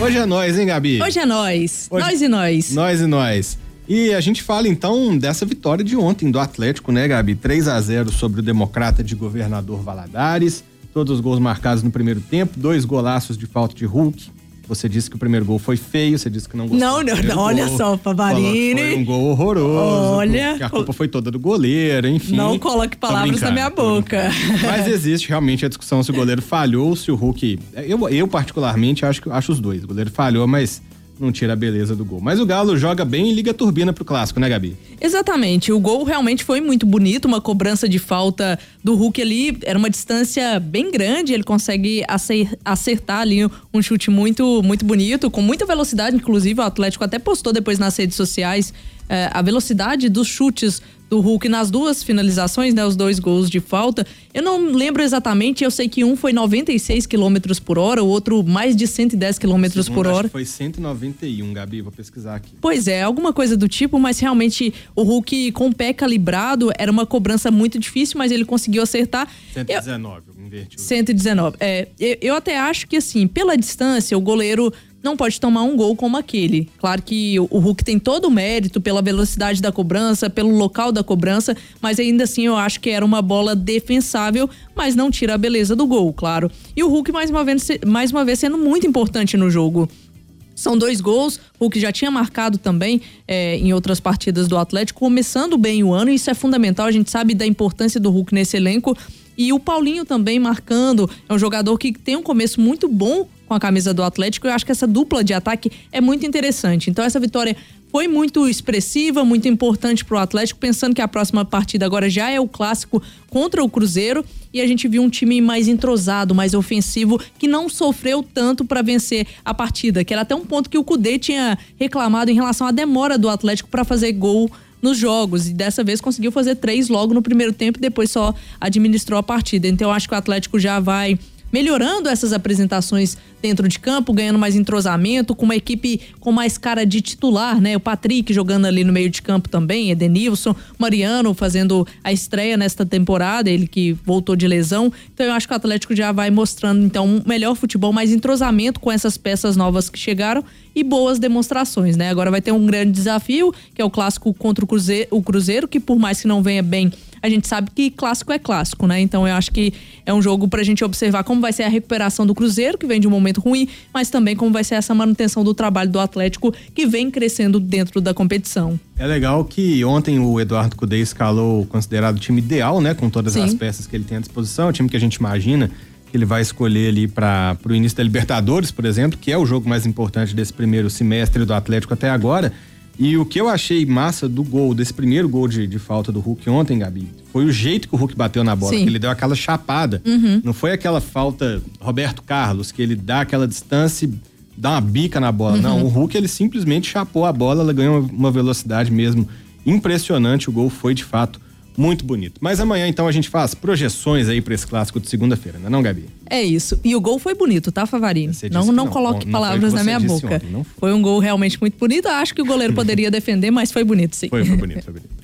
Hoje é nós, hein, Gabi? Hoje é nós. Hoje... Nós e nós. Nós e nós. E a gente fala então dessa vitória de ontem do Atlético, né, Gabi? 3 a 0 sobre o Democrata de Governador Valadares. Todos os gols marcados no primeiro tempo, dois golaços de falta de Hulk. Você disse que o primeiro gol foi feio, você disse que não gostou. Não, não, não olha só, Pavarini. Foi um gol horroroso. Olha. Que a culpa foi toda do goleiro, enfim. Não coloque palavras na minha boca. Mas existe realmente a discussão se o goleiro falhou, se o Hulk. Eu, eu particularmente, acho, acho os dois. O goleiro falhou, mas não tira a beleza do gol. Mas o Galo joga bem e liga a turbina pro clássico, né, Gabi? Exatamente. O gol realmente foi muito bonito, uma cobrança de falta do Hulk ali, era uma distância bem grande, ele consegue acertar ali um chute muito muito bonito, com muita velocidade, inclusive o Atlético até postou depois nas redes sociais eh, a velocidade dos chutes do Hulk nas duas finalizações, né, os dois gols de falta. Eu não lembro exatamente, eu sei que um foi 96 km por hora, o outro mais de 110 km por hora. foi 191, Gabi, vou pesquisar aqui. Pois é, alguma coisa do tipo, mas realmente o Hulk com o pé calibrado era uma cobrança muito difícil, mas ele conseguiu acertar. 119, eu, inverti. 119. É, eu até acho que assim, pela distância, o goleiro não pode tomar um gol como aquele. Claro que o Hulk tem todo o mérito pela velocidade da cobrança, pelo local da cobrança, mas ainda assim eu acho que era uma bola defensável, mas não tira a beleza do gol, claro. E o Hulk mais uma vez, mais uma vez sendo muito importante no jogo. São dois gols, Hulk já tinha marcado também é, em outras partidas do Atlético, começando bem o ano, isso é fundamental. A gente sabe da importância do Hulk nesse elenco. E o Paulinho também marcando, é um jogador que tem um começo muito bom com a camisa do Atlético. Eu acho que essa dupla de ataque é muito interessante. Então, essa vitória foi muito expressiva, muito importante para o Atlético, pensando que a próxima partida agora já é o clássico contra o Cruzeiro e a gente viu um time mais entrosado, mais ofensivo, que não sofreu tanto para vencer a partida, que era até um ponto que o Cudê tinha reclamado em relação à demora do Atlético para fazer gol nos jogos e dessa vez conseguiu fazer três logo no primeiro tempo e depois só administrou a partida. Então eu acho que o Atlético já vai melhorando essas apresentações dentro de campo, ganhando mais entrosamento, com uma equipe com mais cara de titular, né? O Patrick jogando ali no meio de campo também, Edenilson, Mariano fazendo a estreia nesta temporada, ele que voltou de lesão. Então eu acho que o Atlético já vai mostrando então um melhor futebol, mais entrosamento com essas peças novas que chegaram e boas demonstrações, né? Agora vai ter um grande desafio, que é o clássico contra o Cruzeiro, o Cruzeiro que por mais que não venha bem a gente sabe que clássico é clássico, né? Então eu acho que é um jogo pra gente observar como vai ser a recuperação do Cruzeiro, que vem de um momento ruim, mas também como vai ser essa manutenção do trabalho do Atlético, que vem crescendo dentro da competição. É legal que ontem o Eduardo Cudê escalou o considerado time ideal, né? Com todas Sim. as peças que ele tem à disposição, o time que a gente imagina que ele vai escolher ali para o início da Libertadores, por exemplo, que é o jogo mais importante desse primeiro semestre do Atlético até agora. E o que eu achei massa do gol, desse primeiro gol de, de falta do Hulk ontem, Gabi, foi o jeito que o Hulk bateu na bola, ele deu aquela chapada. Uhum. Não foi aquela falta Roberto Carlos, que ele dá aquela distância e dá uma bica na bola. Uhum. Não, o Hulk ele simplesmente chapou a bola, ela ganhou uma velocidade mesmo impressionante. O gol foi de fato muito bonito. Mas amanhã então a gente faz projeções aí para esse clássico de segunda-feira, não é não, Gabi? É isso. E o gol foi bonito, tá, Favarini? Não, não, não, coloque não, palavras na minha boca. Ontem, foi. foi um gol realmente muito bonito. Acho que o goleiro poderia defender, mas foi bonito, sim. Foi, foi bonito, foi bonito.